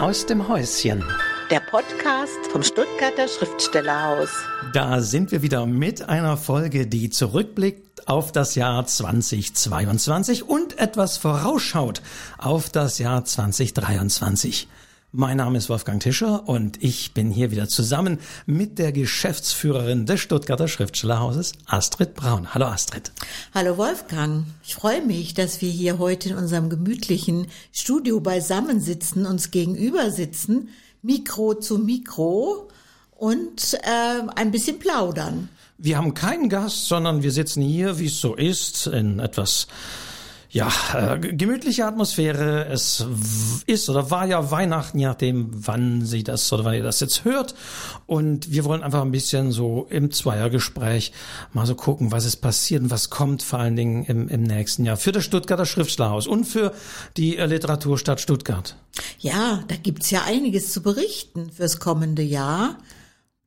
aus dem Häuschen. Der Podcast vom Stuttgarter Schriftstellerhaus. Da sind wir wieder mit einer Folge, die zurückblickt auf das Jahr 2022 und etwas vorausschaut auf das Jahr 2023. Mein Name ist Wolfgang Tischer und ich bin hier wieder zusammen mit der Geschäftsführerin des Stuttgarter Schriftstellerhauses, Astrid Braun. Hallo Astrid. Hallo Wolfgang. Ich freue mich, dass wir hier heute in unserem gemütlichen Studio beisammensitzen, uns gegenüber sitzen, Mikro zu Mikro und äh, ein bisschen plaudern. Wir haben keinen Gast, sondern wir sitzen hier, wie es so ist, in etwas ja, äh, gemütliche Atmosphäre. Es ist oder war ja Weihnachten, je nachdem, wann Sie das oder wann ihr das jetzt hört. Und wir wollen einfach ein bisschen so im Zweiergespräch mal so gucken, was ist passiert und was kommt vor allen Dingen im, im nächsten Jahr für das Stuttgarter Schriftstellerhaus und für die äh, Literaturstadt Stuttgart. Ja, da gibt's ja einiges zu berichten fürs kommende Jahr.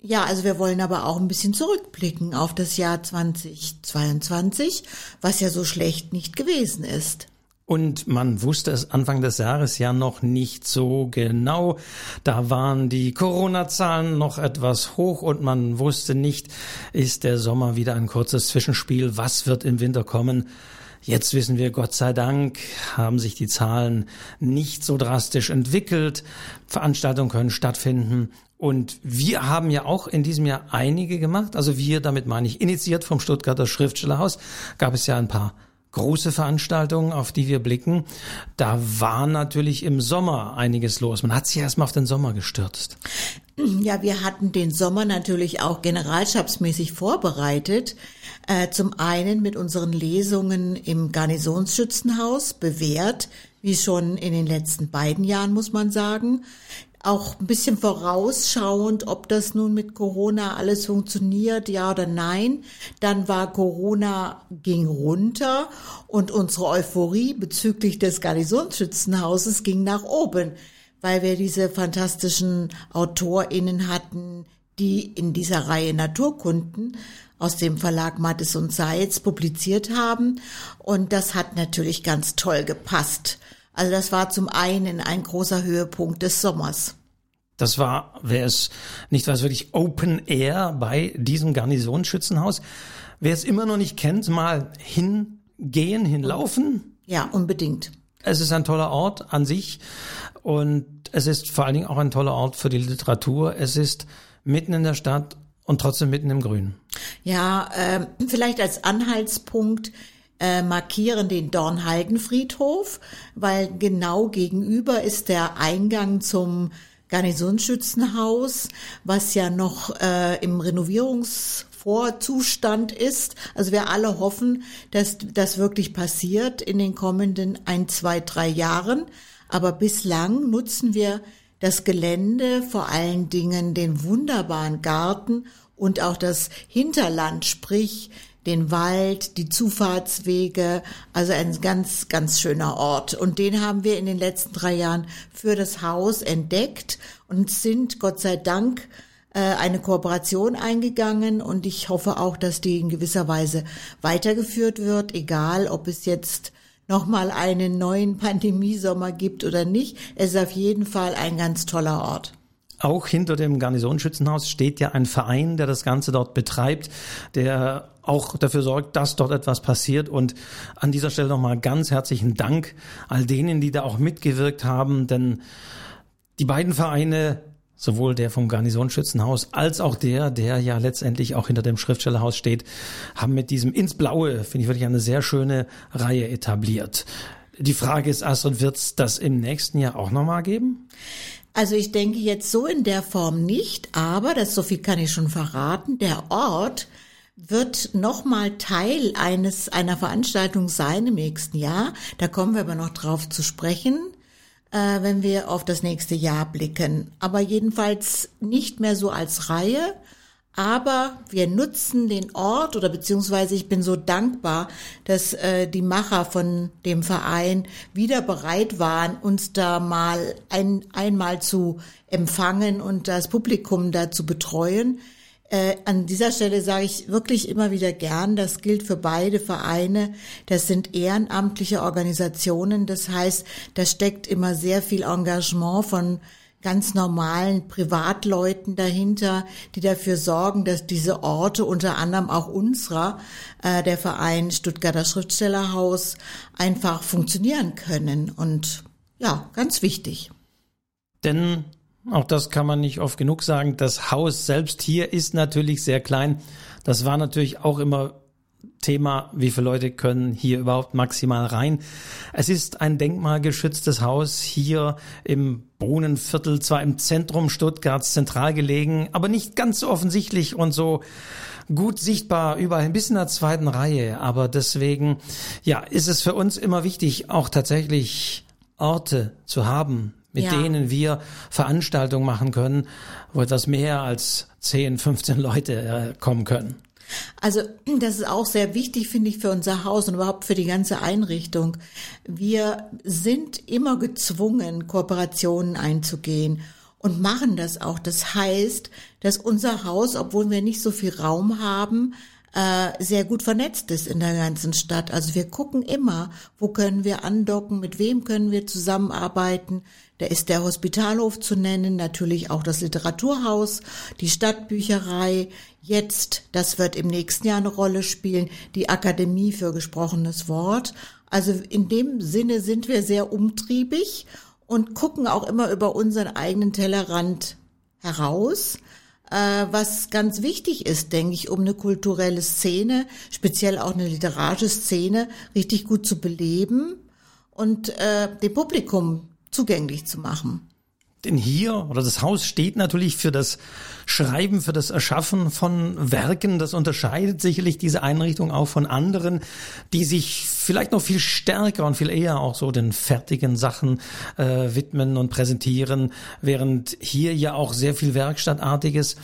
Ja, also wir wollen aber auch ein bisschen zurückblicken auf das Jahr 2022, was ja so schlecht nicht gewesen ist. Und man wusste es Anfang des Jahres ja noch nicht so genau. Da waren die Corona-Zahlen noch etwas hoch und man wusste nicht, ist der Sommer wieder ein kurzes Zwischenspiel? Was wird im Winter kommen? Jetzt wissen wir, Gott sei Dank, haben sich die Zahlen nicht so drastisch entwickelt. Veranstaltungen können stattfinden. Und wir haben ja auch in diesem Jahr einige gemacht. Also wir, damit meine ich, initiiert vom Stuttgarter Schriftstellerhaus, gab es ja ein paar große Veranstaltungen, auf die wir blicken. Da war natürlich im Sommer einiges los. Man hat sich erstmal auf den Sommer gestürzt. Ja, wir hatten den Sommer natürlich auch generalstabsmäßig vorbereitet. Äh, zum einen mit unseren Lesungen im Garnisonsschützenhaus bewährt, wie schon in den letzten beiden Jahren, muss man sagen auch ein bisschen vorausschauend, ob das nun mit Corona alles funktioniert, ja oder nein. Dann war Corona ging runter und unsere Euphorie bezüglich des Garnisonsschützenhauses ging nach oben, weil wir diese fantastischen AutorInnen hatten, die in dieser Reihe Naturkunden aus dem Verlag Mattes und Seitz publiziert haben. Und das hat natürlich ganz toll gepasst. Also das war zum einen ein großer Höhepunkt des Sommers. Das war, wer es nicht weiß, wirklich Open Air bei diesem Garnisonsschützenhaus. Wer es immer noch nicht kennt, mal hingehen, hinlaufen. Ja, unbedingt. Es ist ein toller Ort an sich und es ist vor allen Dingen auch ein toller Ort für die Literatur. Es ist mitten in der Stadt und trotzdem mitten im Grün. Ja, äh, vielleicht als Anhaltspunkt äh, markieren den Dornhaldenfriedhof, weil genau gegenüber ist der Eingang zum Garnisonsschützenhaus, was ja noch äh, im Renovierungsvorzustand ist. Also wir alle hoffen, dass das wirklich passiert in den kommenden ein, zwei, drei Jahren. Aber bislang nutzen wir das Gelände, vor allen Dingen den wunderbaren Garten und auch das Hinterland, sprich den Wald, die Zufahrtswege, also ein ganz, ganz schöner Ort. Und den haben wir in den letzten drei Jahren für das Haus entdeckt und sind Gott sei Dank äh, eine Kooperation eingegangen und ich hoffe auch, dass die in gewisser Weise weitergeführt wird, egal ob es jetzt nochmal einen neuen Pandemiesommer gibt oder nicht. Es ist auf jeden Fall ein ganz toller Ort. Auch hinter dem Garnisonsschützenhaus steht ja ein Verein, der das Ganze dort betreibt, der auch dafür sorgt, dass dort etwas passiert. Und an dieser Stelle nochmal ganz herzlichen Dank all denen, die da auch mitgewirkt haben, denn die beiden Vereine, sowohl der vom Garnisonsschützenhaus als auch der, der ja letztendlich auch hinter dem Schriftstellerhaus steht, haben mit diesem ins Blaue, finde ich wirklich eine sehr schöne Reihe etabliert. Die Frage ist, Astrid, wird es das im nächsten Jahr auch nochmal geben? Also ich denke jetzt so in der Form nicht, aber das so viel kann ich schon verraten. Der Ort wird nochmal Teil eines einer Veranstaltung sein im nächsten Jahr. Da kommen wir aber noch drauf zu sprechen, äh, wenn wir auf das nächste Jahr blicken. Aber jedenfalls nicht mehr so als Reihe, aber wir nutzen den Ort oder beziehungsweise ich bin so dankbar, dass äh, die Macher von dem Verein wieder bereit waren, uns da mal ein, einmal zu empfangen und das Publikum da zu betreuen. Äh, an dieser Stelle sage ich wirklich immer wieder gern, das gilt für beide Vereine. Das sind ehrenamtliche Organisationen. Das heißt, da steckt immer sehr viel Engagement von ganz normalen Privatleuten dahinter, die dafür sorgen, dass diese Orte, unter anderem auch unserer, äh, der Verein Stuttgarter Schriftstellerhaus, einfach funktionieren können. Und ja, ganz wichtig. Denn auch das kann man nicht oft genug sagen. Das Haus selbst hier ist natürlich sehr klein. Das war natürlich auch immer Thema, wie viele Leute können hier überhaupt maximal rein. Es ist ein denkmalgeschütztes Haus hier im Brunnenviertel, zwar im Zentrum Stuttgarts zentral gelegen, aber nicht ganz so offensichtlich und so gut sichtbar überall, ein bisschen in der zweiten Reihe. Aber deswegen, ja, ist es für uns immer wichtig, auch tatsächlich Orte zu haben, mit ja. denen wir Veranstaltungen machen können, wo etwas mehr als 10, 15 Leute äh, kommen können. Also das ist auch sehr wichtig, finde ich, für unser Haus und überhaupt für die ganze Einrichtung. Wir sind immer gezwungen, Kooperationen einzugehen und machen das auch. Das heißt, dass unser Haus, obwohl wir nicht so viel Raum haben, äh, sehr gut vernetzt ist in der ganzen Stadt. Also wir gucken immer, wo können wir andocken, mit wem können wir zusammenarbeiten. Da ist der Hospitalhof zu nennen, natürlich auch das Literaturhaus, die Stadtbücherei. Jetzt, das wird im nächsten Jahr eine Rolle spielen, die Akademie für gesprochenes Wort. Also in dem Sinne sind wir sehr umtriebig und gucken auch immer über unseren eigenen Tellerrand heraus was ganz wichtig ist, denke ich, um eine kulturelle Szene, speziell auch eine literarische Szene, richtig gut zu beleben und äh, dem Publikum zugänglich zu machen. Denn hier oder das Haus steht natürlich für das Schreiben, für das Erschaffen von Werken. Das unterscheidet sicherlich diese Einrichtung auch von anderen, die sich vielleicht noch viel stärker und viel eher auch so den fertigen Sachen äh, widmen und präsentieren, während hier ja auch sehr viel Werkstattartiges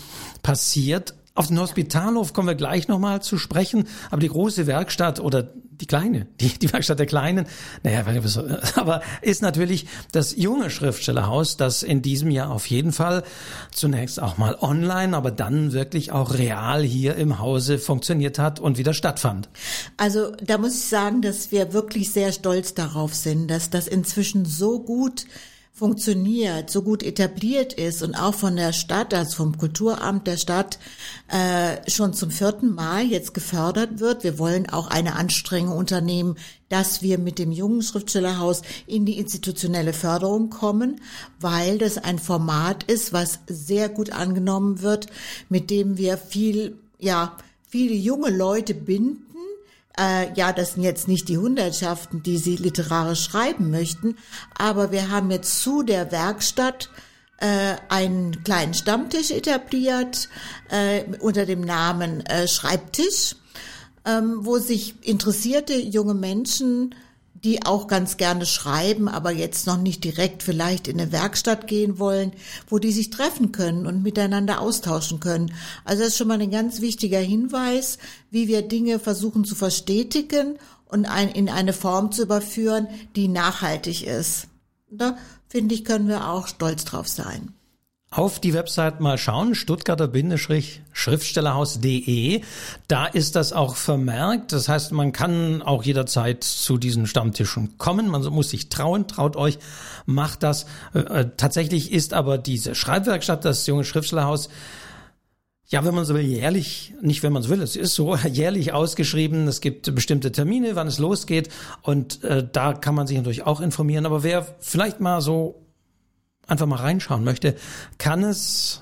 passiert. Auf den Hospitalhof kommen wir gleich nochmal zu sprechen, aber die große Werkstatt oder die kleine, die, die Werkstatt der Kleinen, naja, aber ist natürlich das junge Schriftstellerhaus, das in diesem Jahr auf jeden Fall zunächst auch mal online, aber dann wirklich auch real hier im Hause funktioniert hat und wieder stattfand. Also da muss ich sagen, dass wir wirklich sehr stolz darauf sind, dass das inzwischen so gut funktioniert, so gut etabliert ist und auch von der Stadt, also vom Kulturamt der Stadt, äh, schon zum vierten Mal jetzt gefördert wird. Wir wollen auch eine Anstrengung unternehmen, dass wir mit dem jungen Schriftstellerhaus in die institutionelle Förderung kommen, weil das ein Format ist, was sehr gut angenommen wird, mit dem wir viel, ja, viele junge Leute binden äh, ja, das sind jetzt nicht die Hundertschaften, die sie literarisch schreiben möchten, aber wir haben jetzt zu der Werkstatt äh, einen kleinen Stammtisch etabliert äh, unter dem Namen äh, Schreibtisch, ähm, wo sich interessierte junge Menschen die auch ganz gerne schreiben, aber jetzt noch nicht direkt vielleicht in eine Werkstatt gehen wollen, wo die sich treffen können und miteinander austauschen können. Also das ist schon mal ein ganz wichtiger Hinweis, wie wir Dinge versuchen zu verstetigen und ein, in eine Form zu überführen, die nachhaltig ist. Da finde ich, können wir auch stolz drauf sein auf die Website mal schauen, stuttgarter-schriftstellerhaus.de. Da ist das auch vermerkt. Das heißt, man kann auch jederzeit zu diesen Stammtischen kommen. Man muss sich trauen, traut euch, macht das. Äh, äh, tatsächlich ist aber diese Schreibwerkstatt, das junge Schriftstellerhaus, ja, wenn man so will, jährlich, nicht wenn man so will, es ist so jährlich ausgeschrieben. Es gibt bestimmte Termine, wann es losgeht und äh, da kann man sich natürlich auch informieren. Aber wer vielleicht mal so einfach mal reinschauen möchte, kann es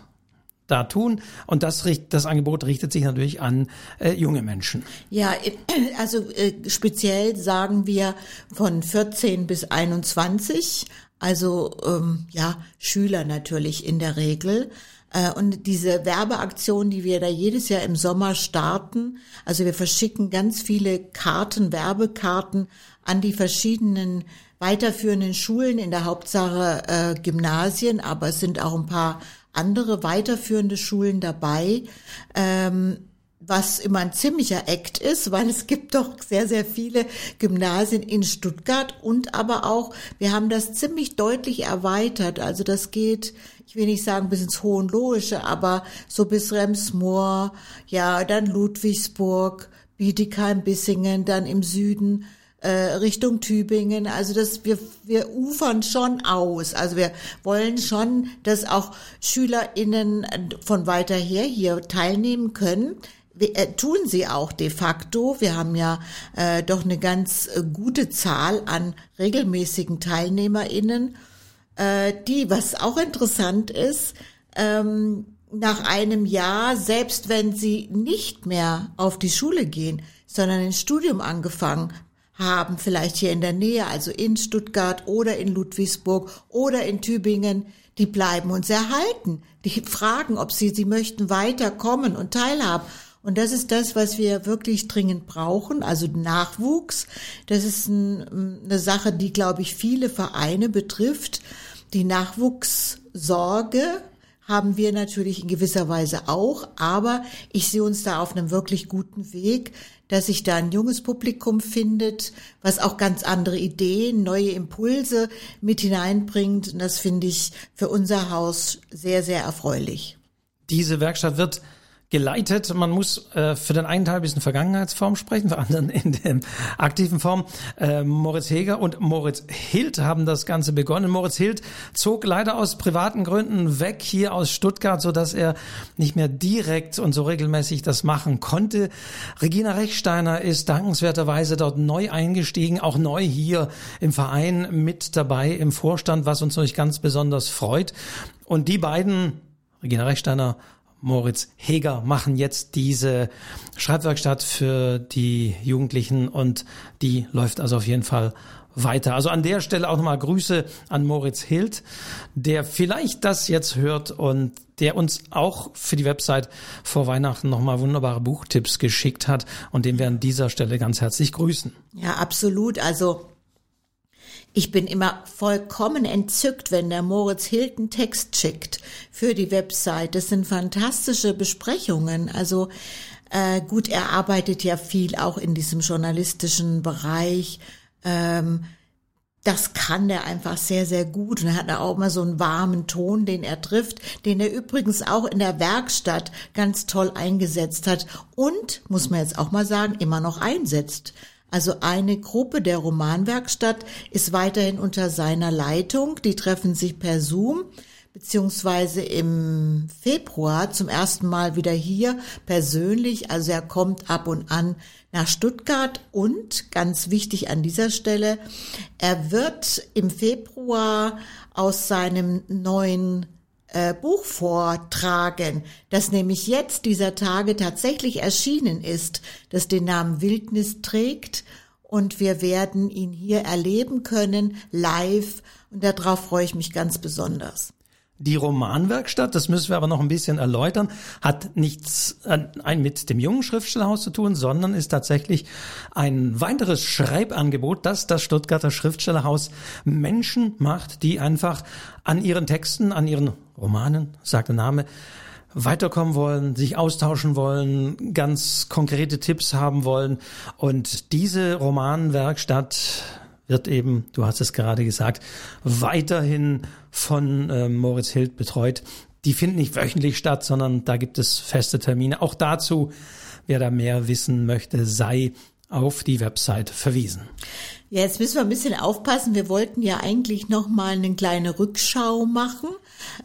da tun. Und das, das Angebot richtet sich natürlich an äh, junge Menschen. Ja, also äh, speziell sagen wir von 14 bis 21, also ähm, ja, Schüler natürlich in der Regel. Äh, und diese Werbeaktion, die wir da jedes Jahr im Sommer starten, also wir verschicken ganz viele Karten, Werbekarten an die verschiedenen weiterführenden Schulen, in der Hauptsache äh, Gymnasien, aber es sind auch ein paar andere weiterführende Schulen dabei, ähm, was immer ein ziemlicher Act ist, weil es gibt doch sehr, sehr viele Gymnasien in Stuttgart und aber auch, wir haben das ziemlich deutlich erweitert. Also das geht, ich will nicht sagen bis ins Hohenlohische, aber so bis Remsmoor, ja, dann Ludwigsburg, Bietigheim, Bissingen, dann im Süden Richtung Tübingen. Also das, wir, wir ufern schon aus. Also wir wollen schon, dass auch SchülerInnen von weiter her hier teilnehmen können. Wir, äh, tun sie auch de facto. Wir haben ja äh, doch eine ganz äh, gute Zahl an regelmäßigen TeilnehmerInnen, äh, die, was auch interessant ist, ähm, nach einem Jahr, selbst wenn sie nicht mehr auf die Schule gehen, sondern ein Studium angefangen haben, vielleicht hier in der Nähe, also in Stuttgart oder in Ludwigsburg oder in Tübingen, die bleiben uns erhalten. Die fragen, ob sie, sie möchten weiterkommen und teilhaben. Und das ist das, was wir wirklich dringend brauchen, also Nachwuchs. Das ist ein, eine Sache, die, glaube ich, viele Vereine betrifft. Die Nachwuchssorge haben wir natürlich in gewisser Weise auch, aber ich sehe uns da auf einem wirklich guten Weg, dass sich da ein junges Publikum findet, was auch ganz andere Ideen, neue Impulse mit hineinbringt. Und das finde ich für unser Haus sehr, sehr erfreulich. Diese Werkstatt wird geleitet. Man muss äh, für den einen Teil ein bisschen Vergangenheitsform sprechen, für anderen in der aktiven Form. Äh, Moritz Heger und Moritz Hild haben das Ganze begonnen. Moritz Hild zog leider aus privaten Gründen weg hier aus Stuttgart, so dass er nicht mehr direkt und so regelmäßig das machen konnte. Regina Rechsteiner ist dankenswerterweise dort neu eingestiegen, auch neu hier im Verein mit dabei im Vorstand, was uns natürlich ganz besonders freut. Und die beiden, Regina Rechsteiner Moritz Heger machen jetzt diese Schreibwerkstatt für die Jugendlichen und die läuft also auf jeden Fall weiter. Also an der Stelle auch nochmal Grüße an Moritz Hild, der vielleicht das jetzt hört und der uns auch für die Website vor Weihnachten nochmal wunderbare Buchtipps geschickt hat und den wir an dieser Stelle ganz herzlich grüßen. Ja, absolut. Also ich bin immer vollkommen entzückt, wenn der Moritz Hilton Text schickt für die Website. Das sind fantastische Besprechungen. Also äh, gut, er arbeitet ja viel auch in diesem journalistischen Bereich. Ähm, das kann der einfach sehr, sehr gut. Und er hat auch immer so einen warmen Ton, den er trifft, den er übrigens auch in der Werkstatt ganz toll eingesetzt hat und, muss man jetzt auch mal sagen, immer noch einsetzt. Also eine Gruppe der Romanwerkstatt ist weiterhin unter seiner Leitung. Die treffen sich per Zoom beziehungsweise im Februar zum ersten Mal wieder hier persönlich. Also er kommt ab und an nach Stuttgart und ganz wichtig an dieser Stelle, er wird im Februar aus seinem neuen äh, Buch vortragen, das nämlich jetzt dieser Tage tatsächlich erschienen ist, das den Namen Wildnis trägt und wir werden ihn hier erleben können, live und darauf freue ich mich ganz besonders. Die Romanwerkstatt, das müssen wir aber noch ein bisschen erläutern, hat nichts ein mit dem jungen Schriftstellerhaus zu tun, sondern ist tatsächlich ein weiteres Schreibangebot, das das Stuttgarter Schriftstellerhaus Menschen macht, die einfach an ihren Texten, an ihren Romanen, sagt der Name, weiterkommen wollen, sich austauschen wollen, ganz konkrete Tipps haben wollen. Und diese Romanwerkstatt wird eben, du hast es gerade gesagt, weiterhin von äh, Moritz Hild betreut. Die finden nicht wöchentlich statt, sondern da gibt es feste Termine. Auch dazu, wer da mehr wissen möchte, sei auf die Website verwiesen. Ja, jetzt müssen wir ein bisschen aufpassen. Wir wollten ja eigentlich noch mal eine kleine Rückschau machen,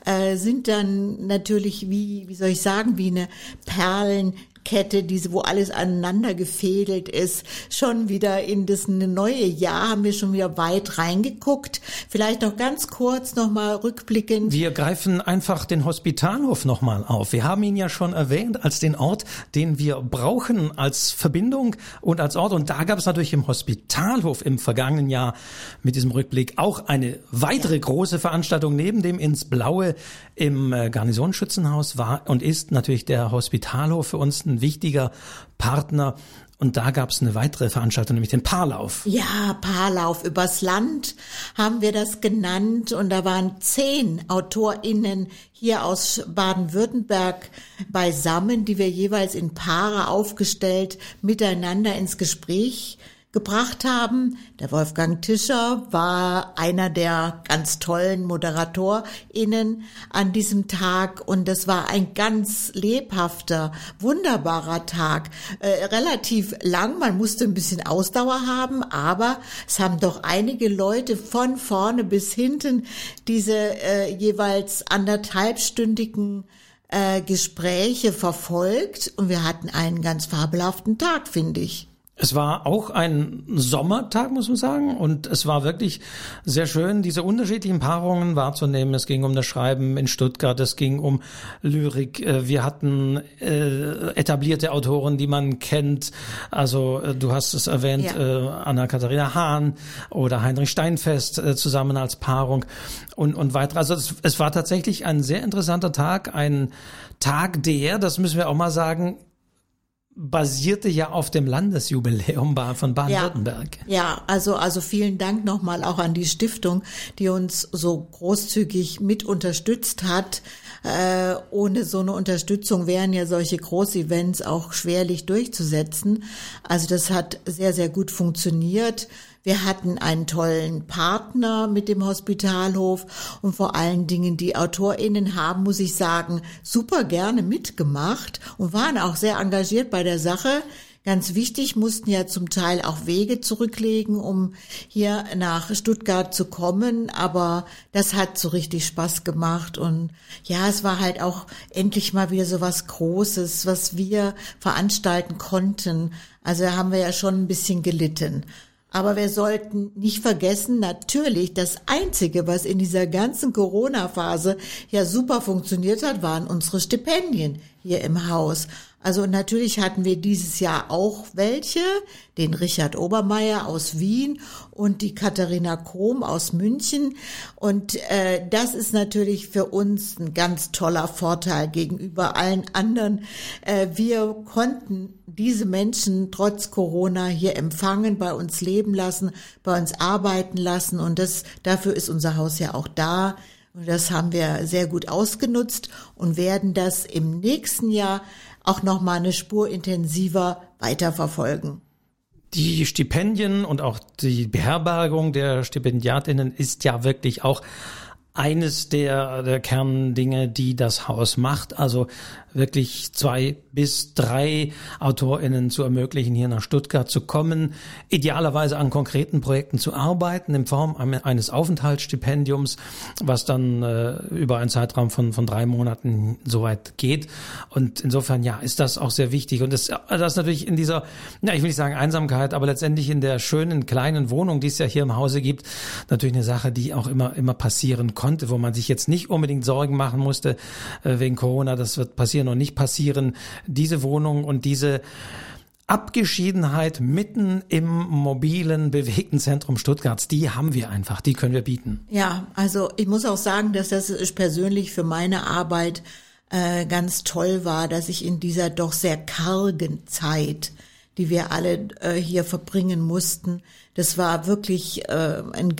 äh, sind dann natürlich wie, wie soll ich sagen, wie eine Perlen Kette, diese, wo alles aneinander gefädelt ist, schon wieder in das neue Jahr haben wir schon wieder weit reingeguckt. Vielleicht noch ganz kurz nochmal rückblickend. Wir greifen einfach den Hospitalhof nochmal auf. Wir haben ihn ja schon erwähnt als den Ort, den wir brauchen als Verbindung und als Ort. Und da gab es natürlich im Hospitalhof im vergangenen Jahr mit diesem Rückblick auch eine weitere ja. große Veranstaltung neben dem ins Blaue im äh, Garnisonsschützenhaus war und ist natürlich der Hospitalhof für uns ein wichtiger Partner. Und da gab es eine weitere Veranstaltung, nämlich den Paarlauf. Ja, Paarlauf übers Land haben wir das genannt. Und da waren zehn AutorInnen hier aus Baden-Württemberg beisammen, die wir jeweils in Paare aufgestellt miteinander ins Gespräch gebracht haben. Der Wolfgang Tischer war einer der ganz tollen ModeratorInnen an diesem Tag und das war ein ganz lebhafter, wunderbarer Tag. Äh, relativ lang, man musste ein bisschen Ausdauer haben, aber es haben doch einige Leute von vorne bis hinten diese äh, jeweils anderthalbstündigen äh, Gespräche verfolgt und wir hatten einen ganz fabelhaften Tag, finde ich. Es war auch ein Sommertag, muss man sagen, und es war wirklich sehr schön, diese unterschiedlichen Paarungen wahrzunehmen. Es ging um das Schreiben in Stuttgart, es ging um Lyrik. Äh, wir hatten äh, etablierte Autoren, die man kennt. Also äh, du hast es erwähnt, ja. äh, Anna-Katharina Hahn oder Heinrich Steinfest äh, zusammen als Paarung und, und weitere. Also es, es war tatsächlich ein sehr interessanter Tag, ein Tag, der, das müssen wir auch mal sagen, basierte ja auf dem Landesjubiläum von Baden-Württemberg. Ja, ja, also, also vielen Dank nochmal auch an die Stiftung, die uns so großzügig mit unterstützt hat. Äh, ohne so eine Unterstützung wären ja solche Großevents auch schwerlich durchzusetzen. Also das hat sehr, sehr gut funktioniert. Wir hatten einen tollen Partner mit dem Hospitalhof und vor allen Dingen die AutorInnen haben, muss ich sagen, super gerne mitgemacht und waren auch sehr engagiert bei der Sache. Ganz wichtig, mussten ja zum Teil auch Wege zurücklegen, um hier nach Stuttgart zu kommen. Aber das hat so richtig Spaß gemacht. Und ja, es war halt auch endlich mal wieder so was Großes, was wir veranstalten konnten. Also haben wir ja schon ein bisschen gelitten. Aber wir sollten nicht vergessen, natürlich, das Einzige, was in dieser ganzen Corona-Phase ja super funktioniert hat, waren unsere Stipendien hier im Haus. Also natürlich hatten wir dieses Jahr auch welche, den Richard Obermeier aus Wien und die Katharina Krom aus München. Und äh, das ist natürlich für uns ein ganz toller Vorteil gegenüber allen anderen. Äh, wir konnten diese Menschen trotz Corona hier empfangen, bei uns leben lassen, bei uns arbeiten lassen. Und das, dafür ist unser Haus ja auch da. Und das haben wir sehr gut ausgenutzt und werden das im nächsten Jahr auch noch mal eine Spur intensiver weiterverfolgen. Die Stipendien und auch die Beherbergung der Stipendiatinnen ist ja wirklich auch eines der, der Kerndinge, die das Haus macht. Also wirklich zwei bis drei AutorInnen zu ermöglichen, hier nach Stuttgart zu kommen, idealerweise an konkreten Projekten zu arbeiten in Form eines Aufenthaltsstipendiums, was dann äh, über einen Zeitraum von, von drei Monaten soweit geht. Und insofern, ja, ist das auch sehr wichtig. Und das, das natürlich in dieser, ja, ich will nicht sagen Einsamkeit, aber letztendlich in der schönen kleinen Wohnung, die es ja hier im Hause gibt, natürlich eine Sache, die auch immer, immer passieren konnte, wo man sich jetzt nicht unbedingt Sorgen machen musste äh, wegen Corona, das wird passieren und nicht passieren, diese Wohnung und diese Abgeschiedenheit mitten im mobilen, bewegten Zentrum Stuttgarts, die haben wir einfach, die können wir bieten. Ja, also ich muss auch sagen, dass das persönlich für meine Arbeit äh, ganz toll war, dass ich in dieser doch sehr kargen Zeit, die wir alle äh, hier verbringen mussten, das war wirklich, äh, ein,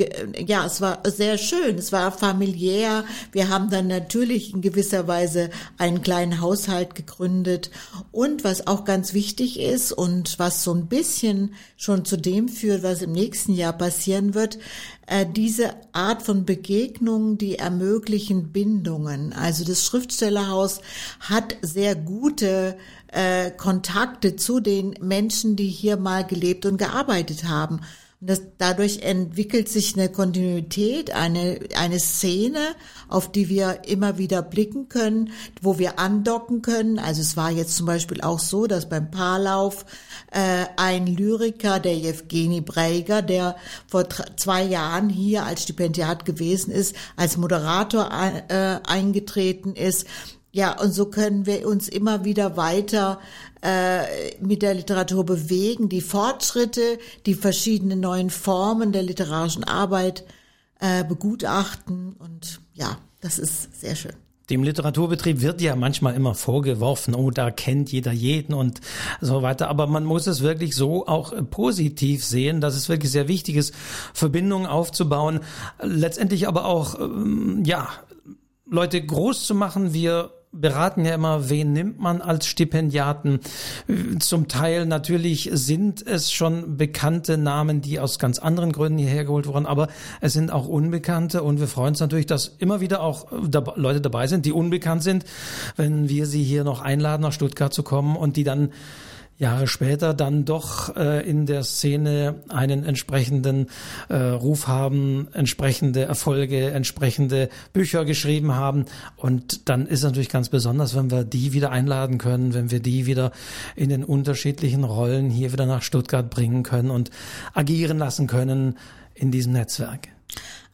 ja, es war sehr schön, es war familiär. Wir haben dann natürlich in gewisser Weise einen kleinen Haushalt gegründet. Und was auch ganz wichtig ist und was so ein bisschen schon zu dem führt, was im nächsten Jahr passieren wird, äh, diese Art von Begegnungen, die ermöglichen Bindungen. Also das Schriftstellerhaus hat sehr gute äh, Kontakte zu den Menschen, die hier mal gelebt und gearbeitet haben. Und das, dadurch entwickelt sich eine Kontinuität, eine, eine Szene, auf die wir immer wieder blicken können, wo wir andocken können. Also es war jetzt zum Beispiel auch so, dass beim Paarlauf äh, ein Lyriker, der Jewgeni Breiger, der vor zwei Jahren hier als Stipendiat gewesen ist, als Moderator äh, eingetreten ist. Ja, und so können wir uns immer wieder weiter äh, mit der Literatur bewegen, die Fortschritte, die verschiedenen neuen Formen der literarischen Arbeit äh, begutachten und ja, das ist sehr schön. Dem Literaturbetrieb wird ja manchmal immer vorgeworfen, oh, da kennt jeder jeden und so weiter. Aber man muss es wirklich so auch positiv sehen, dass es wirklich sehr wichtig ist, Verbindungen aufzubauen. Letztendlich aber auch, ähm, ja, Leute groß zu machen. Wir beraten ja immer, wen nimmt man als Stipendiaten. Zum Teil natürlich sind es schon bekannte Namen, die aus ganz anderen Gründen hierher geholt wurden, aber es sind auch Unbekannte und wir freuen uns natürlich, dass immer wieder auch Leute dabei sind, die unbekannt sind, wenn wir sie hier noch einladen, nach Stuttgart zu kommen und die dann Jahre später dann doch äh, in der Szene einen entsprechenden äh, Ruf haben, entsprechende Erfolge, entsprechende Bücher geschrieben haben. Und dann ist natürlich ganz besonders, wenn wir die wieder einladen können, wenn wir die wieder in den unterschiedlichen Rollen hier wieder nach Stuttgart bringen können und agieren lassen können in diesem Netzwerk.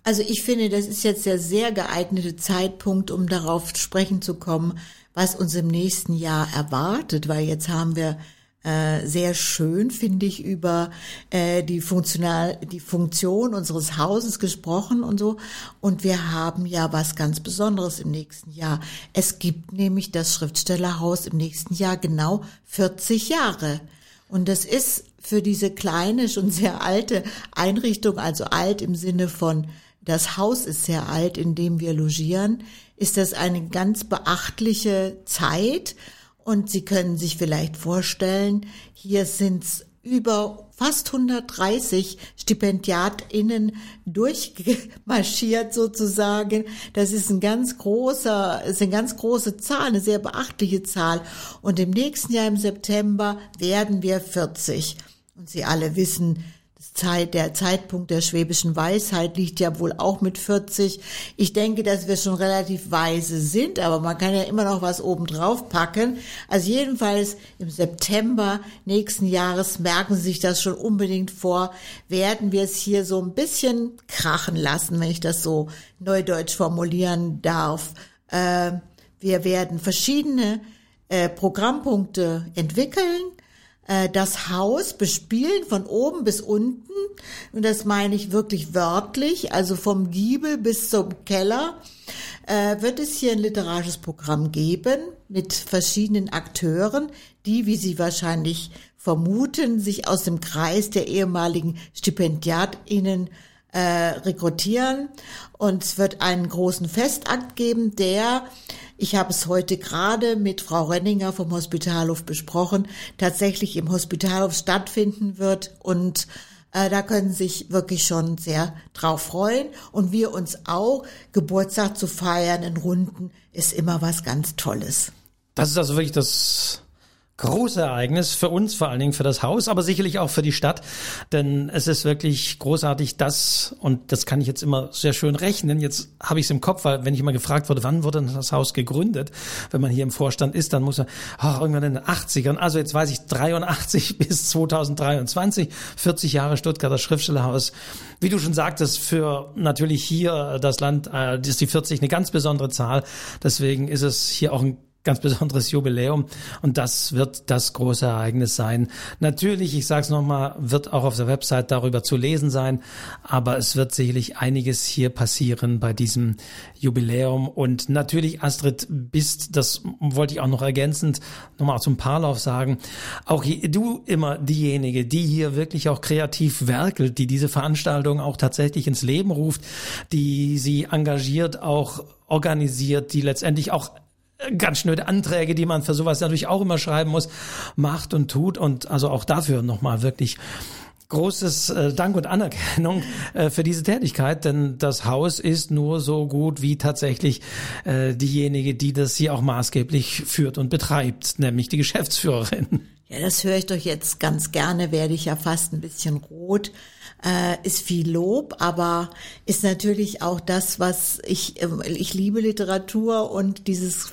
Also ich finde, das ist jetzt der sehr geeignete Zeitpunkt, um darauf sprechen zu kommen, was uns im nächsten Jahr erwartet, weil jetzt haben wir äh, sehr schön, finde ich, über äh, die, Funktional, die Funktion unseres Hauses gesprochen und so. Und wir haben ja was ganz Besonderes im nächsten Jahr. Es gibt nämlich das Schriftstellerhaus im nächsten Jahr genau 40 Jahre. Und das ist für diese kleine, schon sehr alte Einrichtung, also alt im Sinne von das Haus ist sehr alt, in dem wir logieren, ist das eine ganz beachtliche Zeit und Sie können sich vielleicht vorstellen, hier sind über fast 130 StipendiatInnen durchmarschiert sozusagen. Das ist ein ganz großer, ist eine ganz große Zahl, eine sehr beachtliche Zahl. Und im nächsten Jahr im September werden wir 40. Und Sie alle wissen, Zeit, der Zeitpunkt der schwäbischen Weisheit liegt ja wohl auch mit 40. Ich denke, dass wir schon relativ weise sind, aber man kann ja immer noch was oben drauf packen. Also jedenfalls im September nächsten Jahres merken Sie sich das schon unbedingt vor, werden wir es hier so ein bisschen krachen lassen, wenn ich das so neudeutsch formulieren darf. Äh, wir werden verschiedene äh, Programmpunkte entwickeln äh, das Haus bespielen von oben bis unten. Und das meine ich wirklich wörtlich, also vom Giebel bis zum Keller äh, wird es hier ein literarisches Programm geben mit verschiedenen Akteuren, die, wie Sie wahrscheinlich vermuten, sich aus dem Kreis der ehemaligen StipendiatInnen äh, rekrutieren. Und es wird einen großen Festakt geben, der ich habe es heute gerade mit Frau Renninger vom Hospitalhof besprochen, tatsächlich im Hospitalhof stattfinden wird und äh, da können Sie sich wirklich schon sehr drauf freuen. Und wir uns auch, Geburtstag zu feiern in Runden ist immer was ganz Tolles. Das ist also wirklich das große Ereignis für uns, vor allen Dingen für das Haus, aber sicherlich auch für die Stadt, denn es ist wirklich großartig, das und das kann ich jetzt immer sehr schön rechnen. Jetzt habe ich es im Kopf, weil wenn ich immer gefragt wurde, wann wurde das Haus gegründet, wenn man hier im Vorstand ist, dann muss man oh, irgendwann in den 80ern, also jetzt weiß ich 83 bis 2023, 40 Jahre Stuttgarter Schriftstellerhaus. Wie du schon sagtest, für natürlich hier das Land äh, ist die 40 eine ganz besondere Zahl, deswegen ist es hier auch ein ganz besonderes Jubiläum. Und das wird das große Ereignis sein. Natürlich, ich sage es nochmal, wird auch auf der Website darüber zu lesen sein, aber es wird sicherlich einiges hier passieren bei diesem Jubiläum. Und natürlich, Astrid, bist, das wollte ich auch noch ergänzend nochmal zum Paarlauf sagen, auch du immer diejenige, die hier wirklich auch kreativ werkelt, die diese Veranstaltung auch tatsächlich ins Leben ruft, die sie engagiert auch organisiert, die letztendlich auch ganz schnöde Anträge, die man für sowas natürlich auch immer schreiben muss, macht und tut. Und also auch dafür nochmal wirklich großes äh, Dank und Anerkennung äh, für diese Tätigkeit, denn das Haus ist nur so gut wie tatsächlich äh, diejenige, die das hier auch maßgeblich führt und betreibt, nämlich die Geschäftsführerin. Ja, das höre ich doch jetzt ganz gerne, werde ich ja fast ein bisschen rot äh, ist viel Lob, aber ist natürlich auch das, was ich, äh, ich liebe Literatur und dieses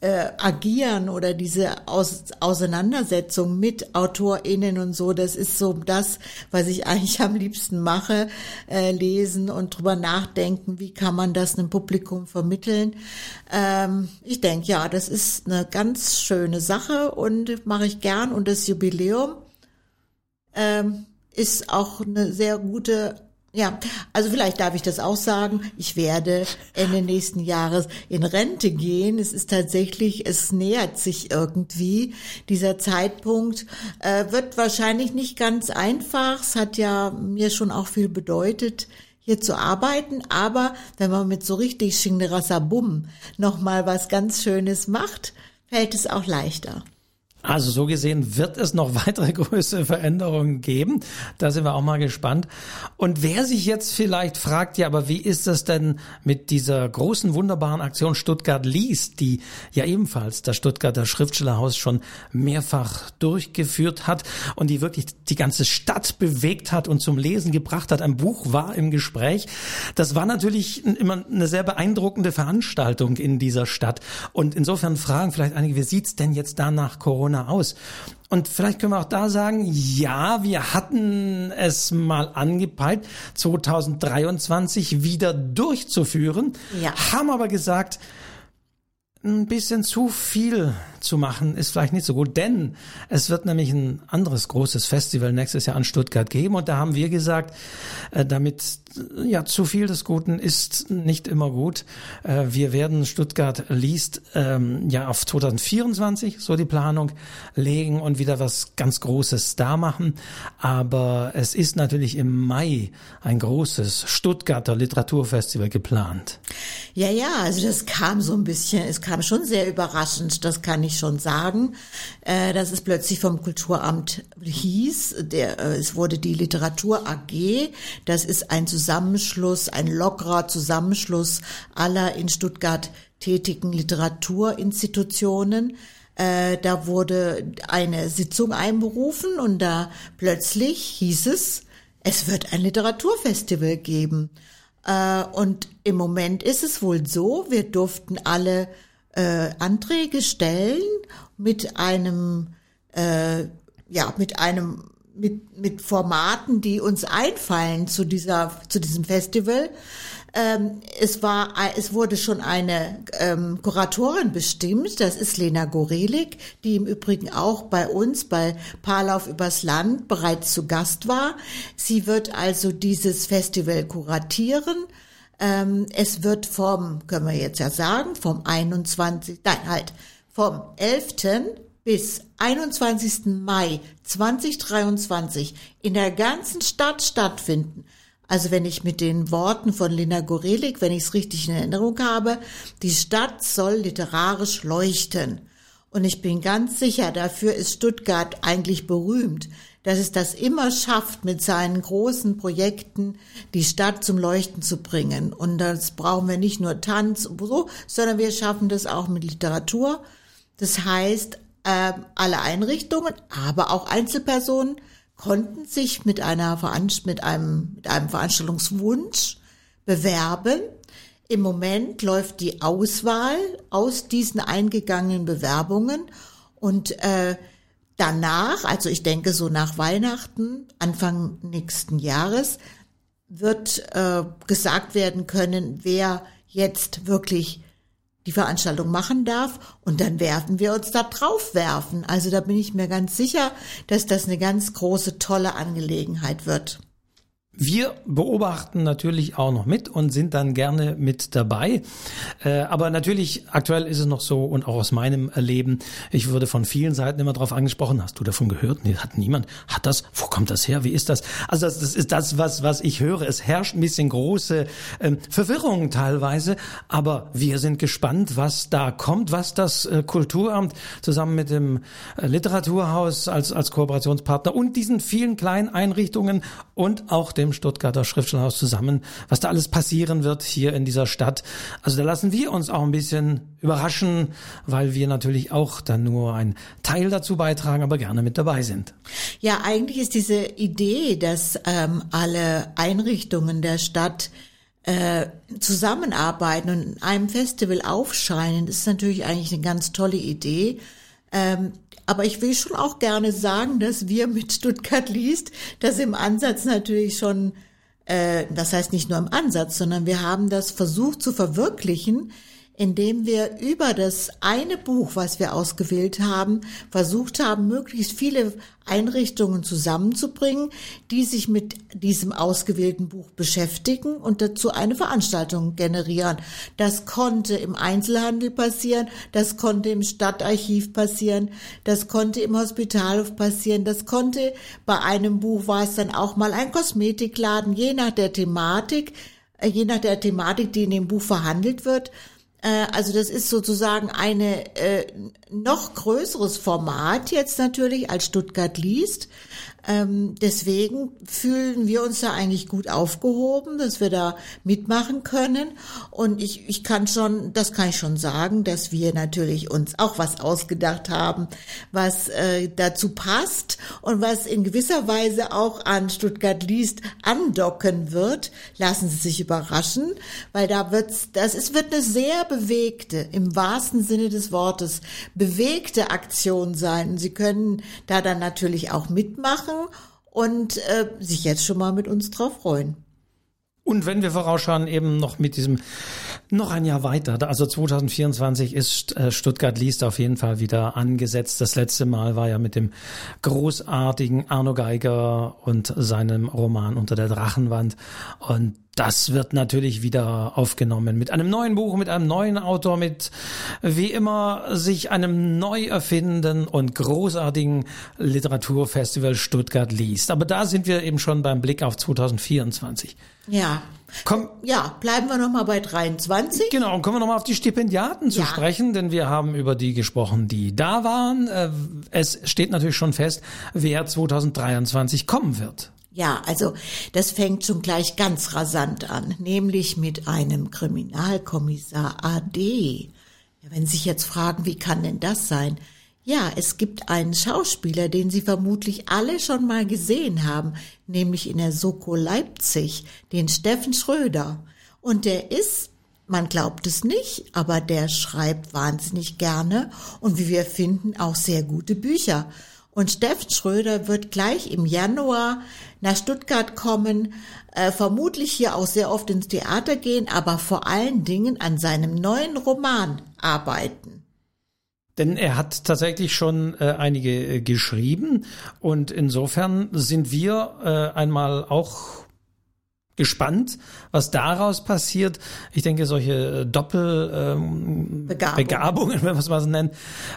äh, Agieren oder diese Aus Auseinandersetzung mit AutorInnen und so, das ist so das, was ich eigentlich am liebsten mache, äh, lesen und drüber nachdenken, wie kann man das einem Publikum vermitteln. Ähm, ich denke, ja, das ist eine ganz schöne Sache und mache ich gern und das Jubiläum ähm, ist auch eine sehr gute ja, also vielleicht darf ich das auch sagen. Ich werde Ende nächsten Jahres in Rente gehen. Es ist tatsächlich, es nähert sich irgendwie. Dieser Zeitpunkt äh, wird wahrscheinlich nicht ganz einfach. Es hat ja mir schon auch viel bedeutet, hier zu arbeiten, aber wenn man mit so richtig Schinderasabum nochmal was ganz Schönes macht, fällt es auch leichter. Also so gesehen wird es noch weitere größere Veränderungen geben. Da sind wir auch mal gespannt. Und wer sich jetzt vielleicht fragt, ja, aber wie ist das denn mit dieser großen, wunderbaren Aktion Stuttgart liest, die ja ebenfalls das Stuttgarter Schriftstellerhaus schon mehrfach durchgeführt hat und die wirklich die ganze Stadt bewegt hat und zum Lesen gebracht hat. Ein Buch war im Gespräch. Das war natürlich immer eine sehr beeindruckende Veranstaltung in dieser Stadt. Und insofern fragen vielleicht einige, wie sieht's denn jetzt da nach Corona Corona aus? Und vielleicht können wir auch da sagen, ja, wir hatten es mal angepeilt, 2023 wieder durchzuführen, ja. haben aber gesagt, ein bisschen zu viel zu machen ist vielleicht nicht so gut, denn es wird nämlich ein anderes großes Festival nächstes Jahr an Stuttgart geben und da haben wir gesagt, äh, damit ja zu viel des Guten ist nicht immer gut. Äh, wir werden Stuttgart liest ähm, ja auf 2024 so die Planung legen und wieder was ganz Großes da machen, aber es ist natürlich im Mai ein großes Stuttgarter Literaturfestival geplant. Ja, ja, also das kam so ein bisschen, es kam schon sehr überraschend, das kann ich schon sagen, äh, dass es plötzlich vom Kulturamt hieß, der, äh, es wurde die Literatur AG, das ist ein Zusammenschluss, ein lockerer Zusammenschluss aller in Stuttgart tätigen Literaturinstitutionen. Äh, da wurde eine Sitzung einberufen und da plötzlich hieß es, es wird ein Literaturfestival geben. Äh, und im Moment ist es wohl so, wir durften alle äh, Anträge stellen mit einem, äh, ja, mit einem, mit, mit Formaten, die uns einfallen zu dieser, zu diesem Festival. Ähm, es war, es wurde schon eine ähm, Kuratorin bestimmt, das ist Lena Gorelik, die im Übrigen auch bei uns bei Paarlauf übers Land bereits zu Gast war. Sie wird also dieses Festival kuratieren ähm, es wird vom, können wir jetzt ja sagen, vom 21, nein, halt, vom 11. bis 21. Mai 2023 in der ganzen Stadt stattfinden. Also wenn ich mit den Worten von Lena Gorelik, wenn ich es richtig in Erinnerung habe, die Stadt soll literarisch leuchten. Und ich bin ganz sicher, dafür ist Stuttgart eigentlich berühmt, dass es das immer schafft, mit seinen großen Projekten die Stadt zum Leuchten zu bringen. Und das brauchen wir nicht nur Tanz und so, sondern wir schaffen das auch mit Literatur. Das heißt, äh, alle Einrichtungen, aber auch Einzelpersonen konnten sich mit einer Veranst mit einem mit einem Veranstaltungswunsch bewerben. Im Moment läuft die Auswahl aus diesen eingegangenen Bewerbungen und äh, Danach, also ich denke so nach Weihnachten, Anfang nächsten Jahres, wird äh, gesagt werden können, wer jetzt wirklich die Veranstaltung machen darf und dann werden wir uns da drauf werfen. Also da bin ich mir ganz sicher, dass das eine ganz große, tolle Angelegenheit wird. Wir beobachten natürlich auch noch mit und sind dann gerne mit dabei. Äh, aber natürlich, aktuell ist es noch so und auch aus meinem Erleben, ich würde von vielen Seiten immer darauf angesprochen, hast du davon gehört? Nee, hat niemand. Hat das? Wo kommt das her? Wie ist das? Also das, das ist das, was, was ich höre. Es herrscht ein bisschen große ähm, Verwirrung teilweise, aber wir sind gespannt, was da kommt, was das äh, Kulturamt zusammen mit dem äh, Literaturhaus als, als Kooperationspartner und diesen vielen kleinen Einrichtungen und auch dem Stuttgarter Schriftstellerhaus zusammen, was da alles passieren wird hier in dieser Stadt. Also da lassen wir uns auch ein bisschen überraschen, weil wir natürlich auch dann nur ein Teil dazu beitragen, aber gerne mit dabei sind. Ja, eigentlich ist diese Idee, dass ähm, alle Einrichtungen der Stadt äh, zusammenarbeiten und in einem Festival aufscheinen, ist natürlich eigentlich eine ganz tolle Idee. Ähm, aber ich will schon auch gerne sagen, dass wir mit Stuttgart liest, das im Ansatz natürlich schon, äh, das heißt nicht nur im Ansatz, sondern wir haben das versucht zu verwirklichen, indem wir über das eine Buch, was wir ausgewählt haben, versucht haben, möglichst viele Einrichtungen zusammenzubringen, die sich mit diesem ausgewählten Buch beschäftigen und dazu eine Veranstaltung generieren. Das konnte im Einzelhandel passieren, das konnte im Stadtarchiv passieren, das konnte im Hospitalhof passieren, das konnte bei einem Buch war es dann auch mal ein Kosmetikladen, je nach der Thematik, äh, je nach der Thematik, die in dem Buch verhandelt wird. Äh, also das ist sozusagen eine äh, noch größeres Format jetzt natürlich als Stuttgart liest. Ähm, deswegen fühlen wir uns da eigentlich gut aufgehoben, dass wir da mitmachen können. Und ich, ich kann schon, das kann ich schon sagen, dass wir natürlich uns auch was ausgedacht haben, was äh, dazu passt und was in gewisser Weise auch an Stuttgart liest andocken wird. Lassen Sie sich überraschen, weil da wird's, das ist, wird eine sehr bewegte, im wahrsten Sinne des Wortes, bewegte Aktion sein. Sie können da dann natürlich auch mitmachen und äh, sich jetzt schon mal mit uns drauf freuen. Und wenn wir vorausschauen, eben noch mit diesem, noch ein Jahr weiter, also 2024 ist äh, Stuttgart liest auf jeden Fall wieder angesetzt. Das letzte Mal war ja mit dem großartigen Arno Geiger und seinem Roman Unter der Drachenwand. Und das wird natürlich wieder aufgenommen mit einem neuen Buch, mit einem neuen Autor, mit wie immer sich einem neu erfindenden und großartigen Literaturfestival Stuttgart liest. Aber da sind wir eben schon beim Blick auf 2024. Ja. Komm, ja, bleiben wir nochmal bei 23. Genau, und kommen wir nochmal auf die Stipendiaten zu ja. sprechen, denn wir haben über die gesprochen, die da waren. Äh, es steht natürlich schon fest, wer 2023 kommen wird. Ja, also das fängt schon gleich ganz rasant an, nämlich mit einem Kriminalkommissar AD. Ja, wenn Sie sich jetzt fragen, wie kann denn das sein? Ja, es gibt einen Schauspieler, den Sie vermutlich alle schon mal gesehen haben, nämlich in der Soko Leipzig, den Steffen Schröder. Und der ist, man glaubt es nicht, aber der schreibt wahnsinnig gerne und wie wir finden auch sehr gute Bücher. Und Steffen Schröder wird gleich im Januar nach Stuttgart kommen, äh, vermutlich hier auch sehr oft ins Theater gehen, aber vor allen Dingen an seinem neuen Roman arbeiten. Denn er hat tatsächlich schon äh, einige äh, geschrieben. Und insofern sind wir äh, einmal auch gespannt, was daraus passiert. Ich denke, solche Doppelbegabungen, ähm, wenn man es mal so nennt,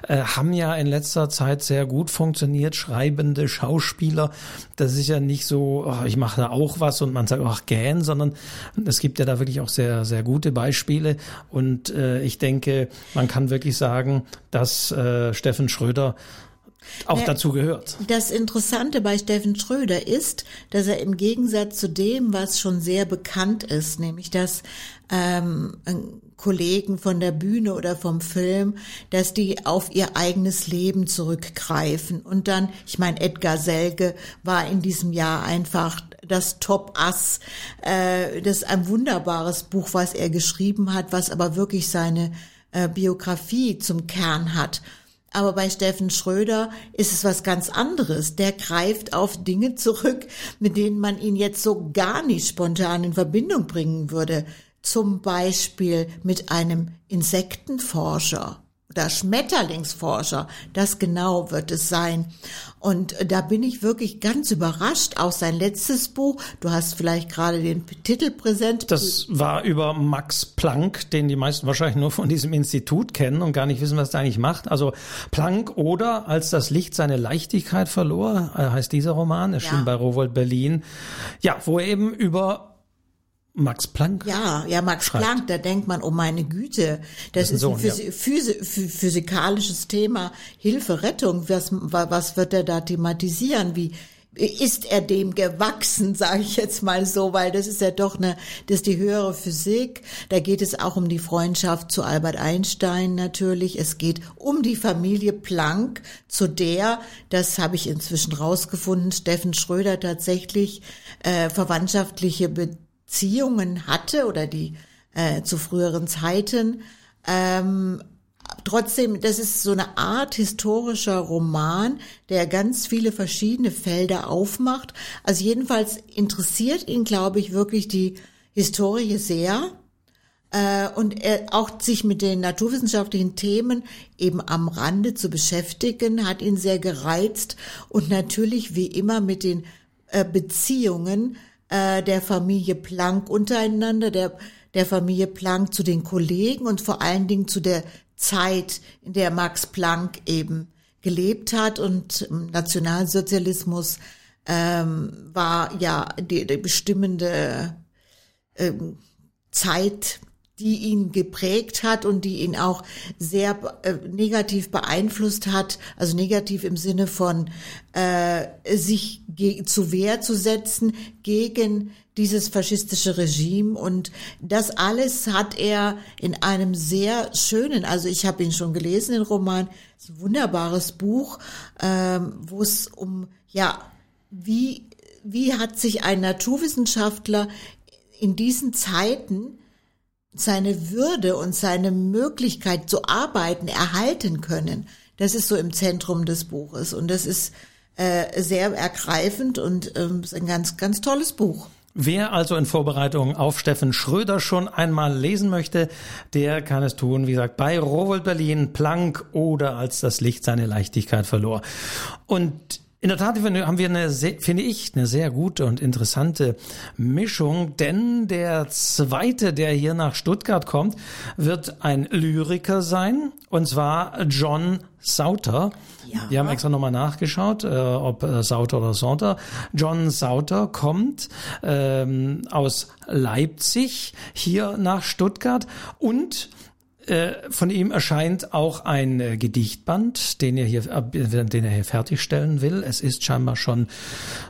äh, haben ja in letzter Zeit sehr gut funktioniert. Schreibende Schauspieler, das ist ja nicht so, oh, ich mache da auch was und man sagt, ach, gähn, sondern es gibt ja da wirklich auch sehr, sehr gute Beispiele. Und äh, ich denke, man kann wirklich sagen, dass äh, Steffen Schröder auch ja, dazu gehört. Das Interessante bei Steffen Schröder ist, dass er im Gegensatz zu dem, was schon sehr bekannt ist, nämlich dass ähm, Kollegen von der Bühne oder vom Film, dass die auf ihr eigenes Leben zurückgreifen. Und dann, ich meine, Edgar Selge war in diesem Jahr einfach das Top-Ass. Äh, das ist ein wunderbares Buch, was er geschrieben hat, was aber wirklich seine äh, Biografie zum Kern hat. Aber bei Steffen Schröder ist es was ganz anderes. Der greift auf Dinge zurück, mit denen man ihn jetzt so gar nicht spontan in Verbindung bringen würde. Zum Beispiel mit einem Insektenforscher oder Schmetterlingsforscher. Das genau wird es sein. Und da bin ich wirklich ganz überrascht. Auch sein letztes Buch, du hast vielleicht gerade den Titel präsent. Das war über Max Planck, den die meisten wahrscheinlich nur von diesem Institut kennen und gar nicht wissen, was er eigentlich macht. Also Planck oder als das Licht seine Leichtigkeit verlor, äh, heißt dieser Roman, erschien ja. bei Rowold Berlin. Ja, wo er eben über Max Planck? Ja, ja, Max schreibt. Planck, da denkt man, oh meine Güte, das, das ist ein, Sohn, Physi ja. physikalisches Thema, Hilfe, Rettung, was, was wird er da thematisieren, wie, ist er dem gewachsen, sage ich jetzt mal so, weil das ist ja doch eine, das ist die höhere Physik. Da geht es auch um die Freundschaft zu Albert Einstein natürlich. Es geht um die Familie Planck, zu der, das habe ich inzwischen rausgefunden, Steffen Schröder tatsächlich äh, verwandtschaftliche Be Beziehungen hatte oder die äh, zu früheren Zeiten. Ähm, trotzdem, das ist so eine Art historischer Roman, der ganz viele verschiedene Felder aufmacht. Also jedenfalls interessiert ihn, glaube ich, wirklich die Historie sehr. äh, und er auch sich mit den naturwissenschaftlichen Themen eben am Rande zu beschäftigen, hat ihn sehr gereizt und natürlich wie immer mit den äh, Beziehungen äh, der Familie Planck untereinander, der, der Familie Planck zu den Kollegen und vor allen Dingen zu der Zeit, in der Max Planck eben gelebt hat. Und Nationalsozialismus ähm, war ja die, die bestimmende ähm, Zeit die ihn geprägt hat und die ihn auch sehr äh, negativ beeinflusst hat, also negativ im Sinne von äh, sich zu Wehr zu setzen gegen dieses faschistische Regime. Und das alles hat er in einem sehr schönen, also ich habe ihn schon gelesen, den Roman, ist ein wunderbares Buch, ähm, wo es um ja wie wie hat sich ein Naturwissenschaftler in diesen Zeiten seine Würde und seine Möglichkeit zu arbeiten erhalten können. Das ist so im Zentrum des Buches und das ist äh, sehr ergreifend und ähm, ein ganz, ganz tolles Buch. Wer also in Vorbereitung auf Steffen Schröder schon einmal lesen möchte, der kann es tun, wie gesagt, bei Rowold Berlin, Planck oder als das Licht seine Leichtigkeit verlor. Und in der Tat haben wir eine, sehr, finde ich, eine sehr gute und interessante Mischung, denn der zweite, der hier nach Stuttgart kommt, wird ein Lyriker sein, und zwar John Sauter. Ja. Wir haben extra nochmal nachgeschaut, äh, ob äh, Sauter oder Sauter. John Sauter kommt ähm, aus Leipzig hier nach Stuttgart und von ihm erscheint auch ein äh, Gedichtband, den er hier, äh, den er hier fertigstellen will. Es ist scheinbar schon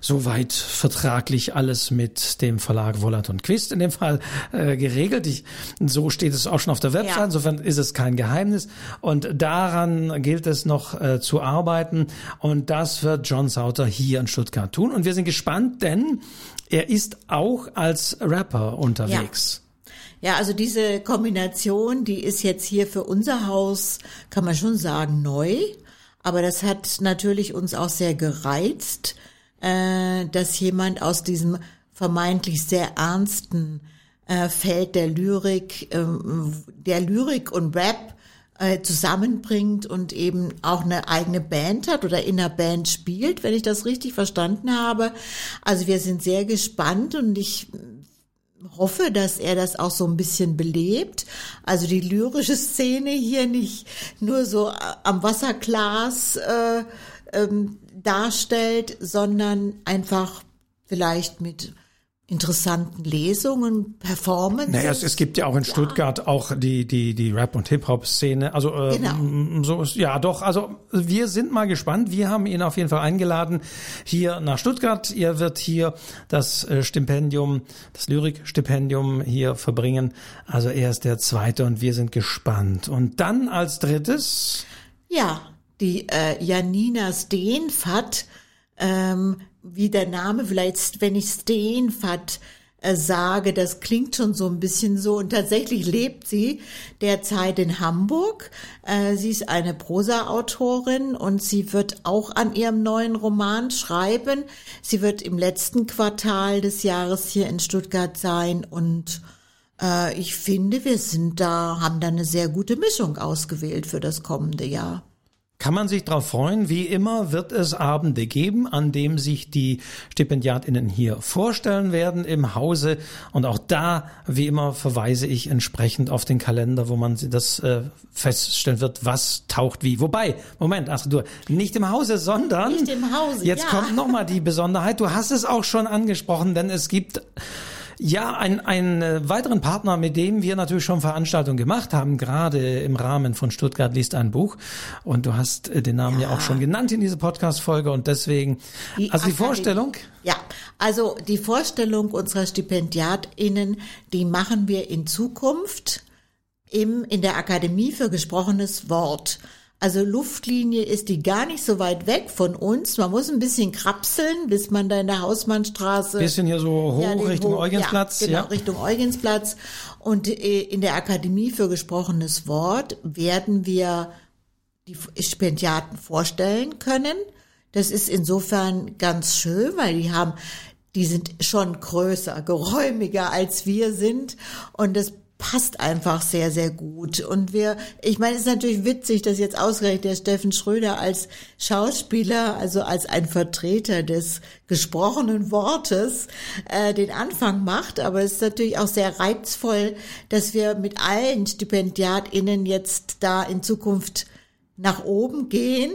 soweit vertraglich alles mit dem Verlag Wollat und Quist in dem Fall äh, geregelt. Ich, so steht es auch schon auf der Website. Ja. Insofern ist es kein Geheimnis. Und daran gilt es noch äh, zu arbeiten. Und das wird John Sauter hier in Stuttgart tun. Und wir sind gespannt, denn er ist auch als Rapper unterwegs. Ja. Ja, also diese Kombination, die ist jetzt hier für unser Haus, kann man schon sagen, neu. Aber das hat natürlich uns auch sehr gereizt, äh, dass jemand aus diesem vermeintlich sehr ernsten äh, Feld der Lyrik, äh, der Lyrik und Rap äh, zusammenbringt und eben auch eine eigene Band hat oder in einer Band spielt, wenn ich das richtig verstanden habe. Also wir sind sehr gespannt und ich hoffe, dass er das auch so ein bisschen belebt. Also die lyrische Szene hier nicht nur so äh, am Wasserglas äh, ähm, darstellt, sondern einfach vielleicht mit interessanten Lesungen, Performances. Naja, es, es gibt ja auch in Stuttgart ja. auch die die die Rap und Hip Hop Szene. Also äh, genau. so ist ja doch. Also wir sind mal gespannt. Wir haben ihn auf jeden Fall eingeladen hier nach Stuttgart. Er wird hier das äh, Stipendium, das Lyrik-Stipendium hier verbringen. Also er ist der Zweite und wir sind gespannt. Und dann als Drittes. Ja, die äh, Janina Steenfat ähm, wie der Name vielleicht, wenn ich Steenfat äh, sage, das klingt schon so ein bisschen so. Und tatsächlich lebt sie derzeit in Hamburg. Äh, sie ist eine Prosa-Autorin und sie wird auch an ihrem neuen Roman schreiben. Sie wird im letzten Quartal des Jahres hier in Stuttgart sein und äh, ich finde, wir sind da, haben da eine sehr gute Mischung ausgewählt für das kommende Jahr. Kann man sich darauf freuen? Wie immer wird es Abende geben, an dem sich die Stipendiatinnen hier vorstellen werden im Hause. Und auch da, wie immer, verweise ich entsprechend auf den Kalender, wo man das äh, feststellen wird, was taucht wie. Wobei, Moment, ach du, nicht im Hause, sondern nicht im Hause. Jetzt ja. kommt nochmal die Besonderheit. Du hast es auch schon angesprochen, denn es gibt ja, ein, einen äh, weiteren Partner, mit dem wir natürlich schon Veranstaltungen gemacht haben, gerade im Rahmen von Stuttgart liest ein Buch. Und du hast äh, den Namen ja, ja auch schon genannt in dieser Podcast-Folge und deswegen, die also die Vorstellung. Ja, also die Vorstellung unserer StipendiatInnen, die machen wir in Zukunft im, in der Akademie für gesprochenes Wort. Also Luftlinie ist die gar nicht so weit weg von uns. Man muss ein bisschen krapseln, bis man da in der Hausmannstraße. Bisschen hier so hoch ja, Richtung hoch, Eugensplatz. Ja, genau, ja. Richtung Eugensplatz. Und äh, in der Akademie für gesprochenes Wort werden wir die Stipendiaten vorstellen können. Das ist insofern ganz schön, weil die haben, die sind schon größer, geräumiger als wir sind. Und das passt einfach sehr, sehr gut. Und wir, ich meine, es ist natürlich witzig, dass jetzt ausgerechnet der Steffen Schröder als Schauspieler, also als ein Vertreter des gesprochenen Wortes, äh, den Anfang macht. Aber es ist natürlich auch sehr reizvoll, dass wir mit allen StipendiatInnen jetzt da in Zukunft nach oben gehen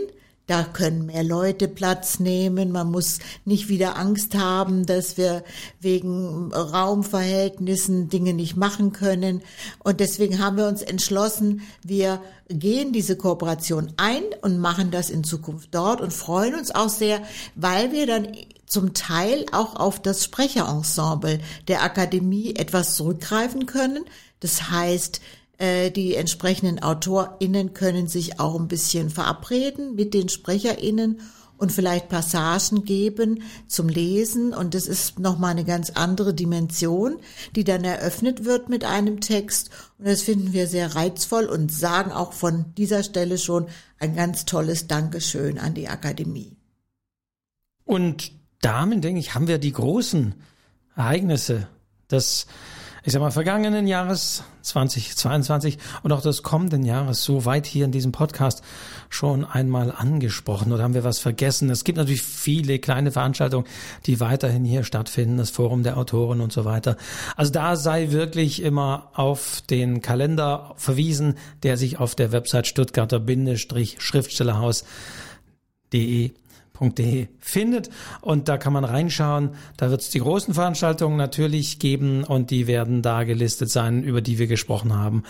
da können mehr Leute Platz nehmen. Man muss nicht wieder Angst haben, dass wir wegen Raumverhältnissen Dinge nicht machen können. Und deswegen haben wir uns entschlossen, wir gehen diese Kooperation ein und machen das in Zukunft dort und freuen uns auch sehr, weil wir dann zum Teil auch auf das Sprecherensemble der Akademie etwas zurückgreifen können. Das heißt, die entsprechenden AutorInnen können sich auch ein bisschen verabreden mit den SprecherInnen und vielleicht Passagen geben zum Lesen. Und das ist nochmal eine ganz andere Dimension, die dann eröffnet wird mit einem Text. Und das finden wir sehr reizvoll und sagen auch von dieser Stelle schon ein ganz tolles Dankeschön an die Akademie. Und damit, denke ich, haben wir die großen Ereignisse des ich sag mal, vergangenen Jahres 2022 und auch des kommenden Jahres so weit hier in diesem Podcast schon einmal angesprochen oder haben wir was vergessen? Es gibt natürlich viele kleine Veranstaltungen, die weiterhin hier stattfinden, das Forum der Autoren und so weiter. Also da sei wirklich immer auf den Kalender verwiesen, der sich auf der Website Stuttgarter-Schriftstellerhaus.de www.ftf.de findet und da kann man reinschauen. Da wird es die großen Veranstaltungen natürlich geben und die werden da gelistet sein, über die wir gesprochen haben,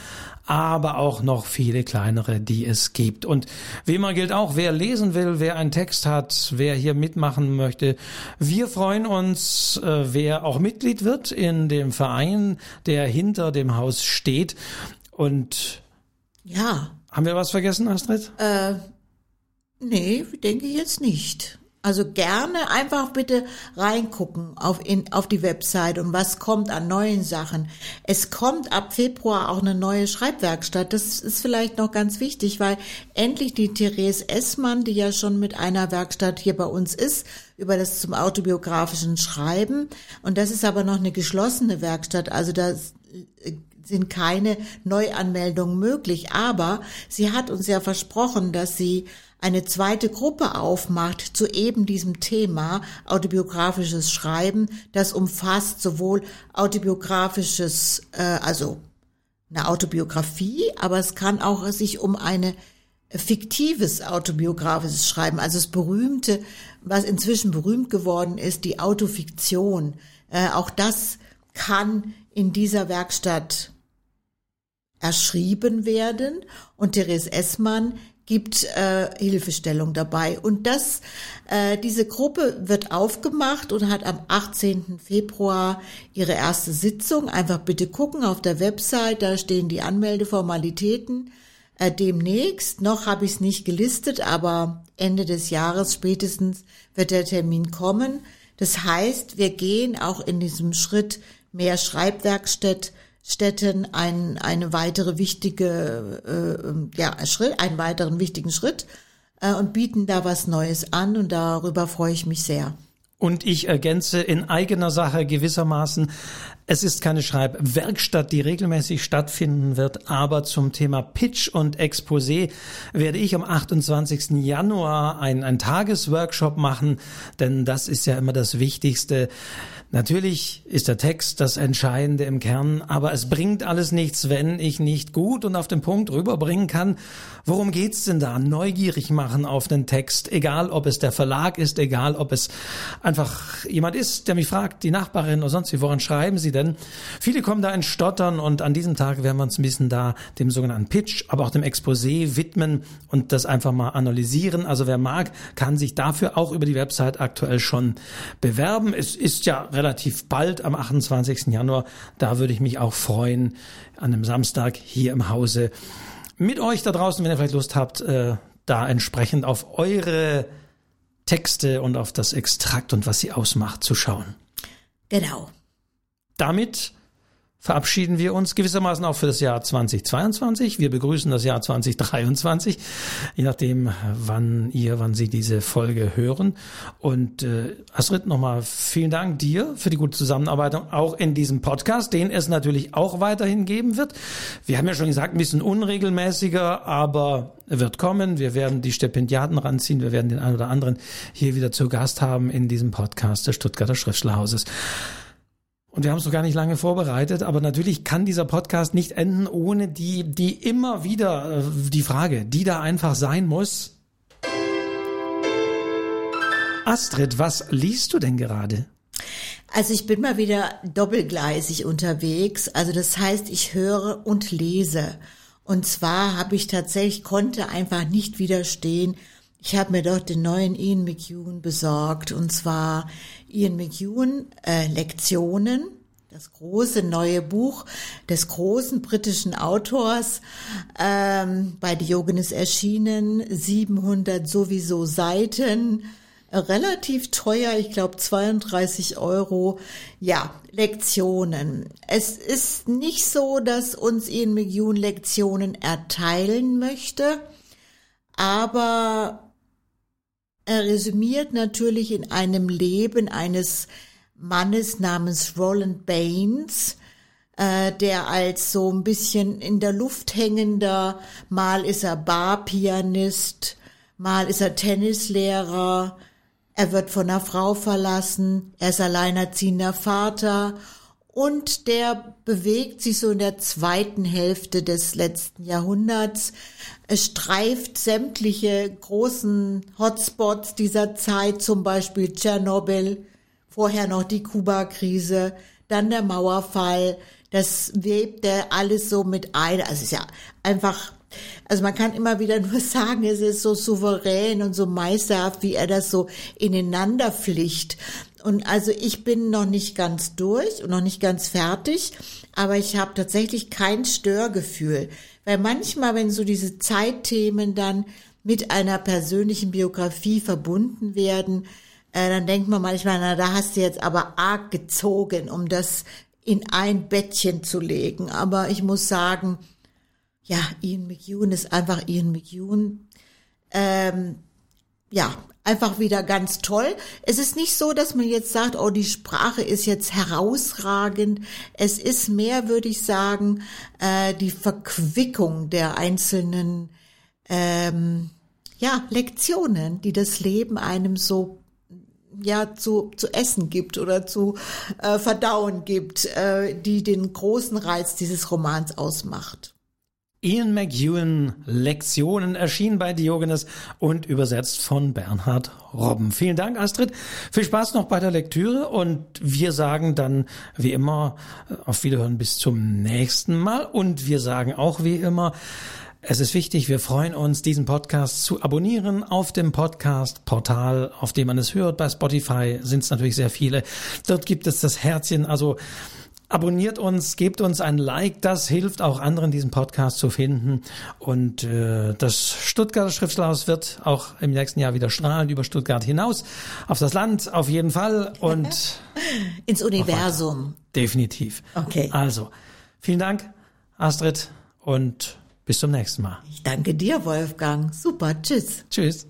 aber auch noch viele kleinere, die es gibt. Und wie immer gilt auch, wer lesen will, wer einen Text hat, wer hier mitmachen möchte, wir freuen uns, äh, wer auch Mitglied wird in dem Verein, der hinter dem Haus steht und ja. Haben wir was vergessen, Astrid? Äh Nee, denke ich jetzt nicht. Also gerne einfach bitte reingucken auf, in, auf die Website und was kommt an neuen Sachen. Es kommt ab Februar auch eine neue Schreibwerkstatt. Das ist vielleicht noch ganz wichtig, weil endlich die Therese Essmann, die ja schon mit einer Werkstatt hier bei uns ist, über das zum autobiografischen Schreiben. Und das ist aber noch eine geschlossene Werkstatt. Also da sind keine Neuanmeldungen möglich. Aber sie hat uns ja versprochen, dass sie eine zweite Gruppe aufmacht zu eben diesem Thema autobiografisches Schreiben, das umfasst sowohl autobiografisches, äh, also eine Autobiografie, aber es kann auch sich um eine fiktives autobiografisches Schreiben, also das berühmte, was inzwischen berühmt geworden ist, die Autofiktion. Äh, auch das kann in dieser Werkstatt erschrieben werden und Therese Essmann gibt äh, Hilfestellung dabei. Und das, äh, diese Gruppe wird aufgemacht und hat am 18. Februar ihre erste Sitzung. Einfach bitte gucken auf der Website, da stehen die Anmeldeformalitäten. Äh, demnächst, noch habe ich es nicht gelistet, aber Ende des Jahres spätestens wird der Termin kommen. Das heißt, wir gehen auch in diesem Schritt mehr Schreibwerkstatt Städten ein, eine weitere wichtige, äh, ja, Schritt, einen weiteren wichtigen Schritt äh, und bieten da was Neues an und darüber freue ich mich sehr. Und ich ergänze in eigener Sache gewissermaßen, es ist keine Schreibwerkstatt, die regelmäßig stattfinden wird, aber zum Thema Pitch und Exposé werde ich am 28. Januar einen, einen Tagesworkshop machen, denn das ist ja immer das Wichtigste. Natürlich ist der Text das Entscheidende im Kern, aber es bringt alles nichts, wenn ich nicht gut und auf den Punkt rüberbringen kann. Worum geht's denn da? Neugierig machen auf den Text, egal ob es der Verlag ist, egal ob es einfach jemand ist, der mich fragt, die Nachbarin oder sonst wie, woran schreiben Sie denn? Viele kommen da in Stottern und an diesem Tag werden wir uns ein bisschen da dem sogenannten Pitch, aber auch dem Exposé widmen und das einfach mal analysieren. Also wer mag, kann sich dafür auch über die Website aktuell schon bewerben. Es ist ja relativ bald am 28. Januar. Da würde ich mich auch freuen, an einem Samstag hier im Hause mit euch da draußen, wenn ihr vielleicht Lust habt, äh, da entsprechend auf eure Texte und auf das Extrakt und was sie ausmacht zu schauen. Genau. Damit verabschieden wir uns gewissermaßen auch für das Jahr 2022. Wir begrüßen das Jahr 2023, je nachdem, wann ihr, wann Sie diese Folge hören. Und äh, Astrid, nochmal vielen Dank dir für die gute Zusammenarbeit, auch in diesem Podcast, den es natürlich auch weiterhin geben wird. Wir haben ja schon gesagt, ein bisschen unregelmäßiger, aber wird kommen. Wir werden die Stipendiaten ranziehen. Wir werden den einen oder anderen hier wieder zu Gast haben in diesem Podcast des Stuttgarter Schriftstellerhauses. Und wir haben es noch gar nicht lange vorbereitet, aber natürlich kann dieser Podcast nicht enden ohne die, die immer wieder, äh, die Frage, die da einfach sein muss. Astrid, was liest du denn gerade? Also ich bin mal wieder doppelgleisig unterwegs. Also das heißt, ich höre und lese. Und zwar habe ich tatsächlich, konnte einfach nicht widerstehen. Ich habe mir dort den neuen Ian McEwan besorgt. Und zwar Ian McEwan, äh, Lektionen, das große neue Buch des großen britischen Autors, ähm, bei Diogenes erschienen, 700 sowieso Seiten, relativ teuer, ich glaube 32 Euro. Ja, Lektionen. Es ist nicht so, dass uns Ian McEwan Lektionen erteilen möchte, aber er resümiert natürlich in einem Leben eines Mannes namens Roland Baines, äh, der als so ein bisschen in der Luft hängender, mal ist er Barpianist, mal ist er Tennislehrer, er wird von einer Frau verlassen, er ist alleinerziehender Vater und der bewegt sich so in der zweiten Hälfte des letzten Jahrhunderts. Es streift sämtliche großen Hotspots dieser Zeit, zum Beispiel Tschernobyl, vorher noch die Kuba-Krise, dann der Mauerfall. Das webt er alles so mit ein. Also es ist ja einfach also man kann immer wieder nur sagen, es ist so souverän und so meisterhaft, wie er das so ineinander pflicht. Und also ich bin noch nicht ganz durch und noch nicht ganz fertig, aber ich habe tatsächlich kein Störgefühl. Weil manchmal, wenn so diese Zeitthemen dann mit einer persönlichen Biografie verbunden werden, äh, dann denkt man manchmal, na, da hast du jetzt aber arg gezogen, um das in ein Bettchen zu legen. Aber ich muss sagen, ja, Ian McEwan ist einfach Ian McEwan. Ähm, ja, einfach wieder ganz toll. Es ist nicht so, dass man jetzt sagt, oh, die Sprache ist jetzt herausragend. Es ist mehr, würde ich sagen, äh, die Verquickung der einzelnen ähm, ja, Lektionen, die das Leben einem so ja zu, zu essen gibt oder zu äh, verdauen gibt, äh, die den großen Reiz dieses Romans ausmacht. Ian McEwan Lektionen erschienen bei Diogenes und übersetzt von Bernhard Robben. Vielen Dank, Astrid. Viel Spaß noch bei der Lektüre und wir sagen dann wie immer auf Wiederhören bis zum nächsten Mal und wir sagen auch wie immer, es ist wichtig, wir freuen uns, diesen Podcast zu abonnieren auf dem Podcast-Portal, auf dem man es hört. Bei Spotify sind es natürlich sehr viele. Dort gibt es das Herzchen. Also Abonniert uns, gebt uns ein Like, das hilft auch anderen, diesen Podcast zu finden. Und äh, das Stuttgarter Schriftstellerhaus wird auch im nächsten Jahr wieder strahlen über Stuttgart hinaus, auf das Land auf jeden Fall und ins Universum. Definitiv. Okay. Also, vielen Dank, Astrid, und bis zum nächsten Mal. Ich danke dir, Wolfgang. Super, tschüss. Tschüss.